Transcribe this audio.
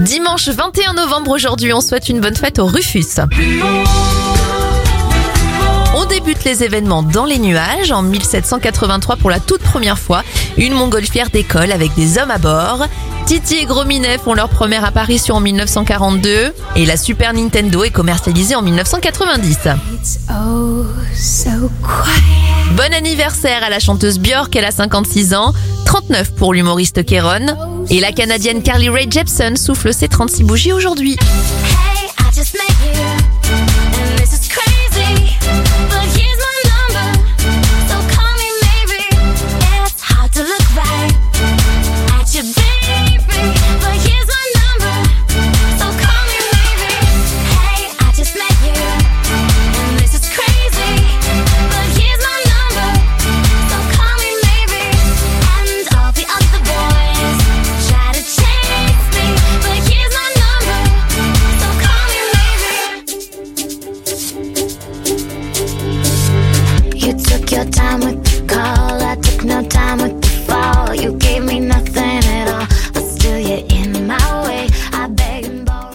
Dimanche 21 novembre aujourd'hui, on souhaite une bonne fête au Rufus. On débute les événements dans les nuages. En 1783, pour la toute première fois, une montgolfière décolle avec des hommes à bord. Titi et Gros Minet font leur première apparition en 1942 et la Super Nintendo est commercialisée en 1990. It's oh so quiet. Bon anniversaire à la chanteuse Björk, elle a 56 ans, 39 pour l'humoriste Kéron. Et la Canadienne Carly Rae Jepsen souffle ses 36 bougies aujourd'hui. Your time with the call,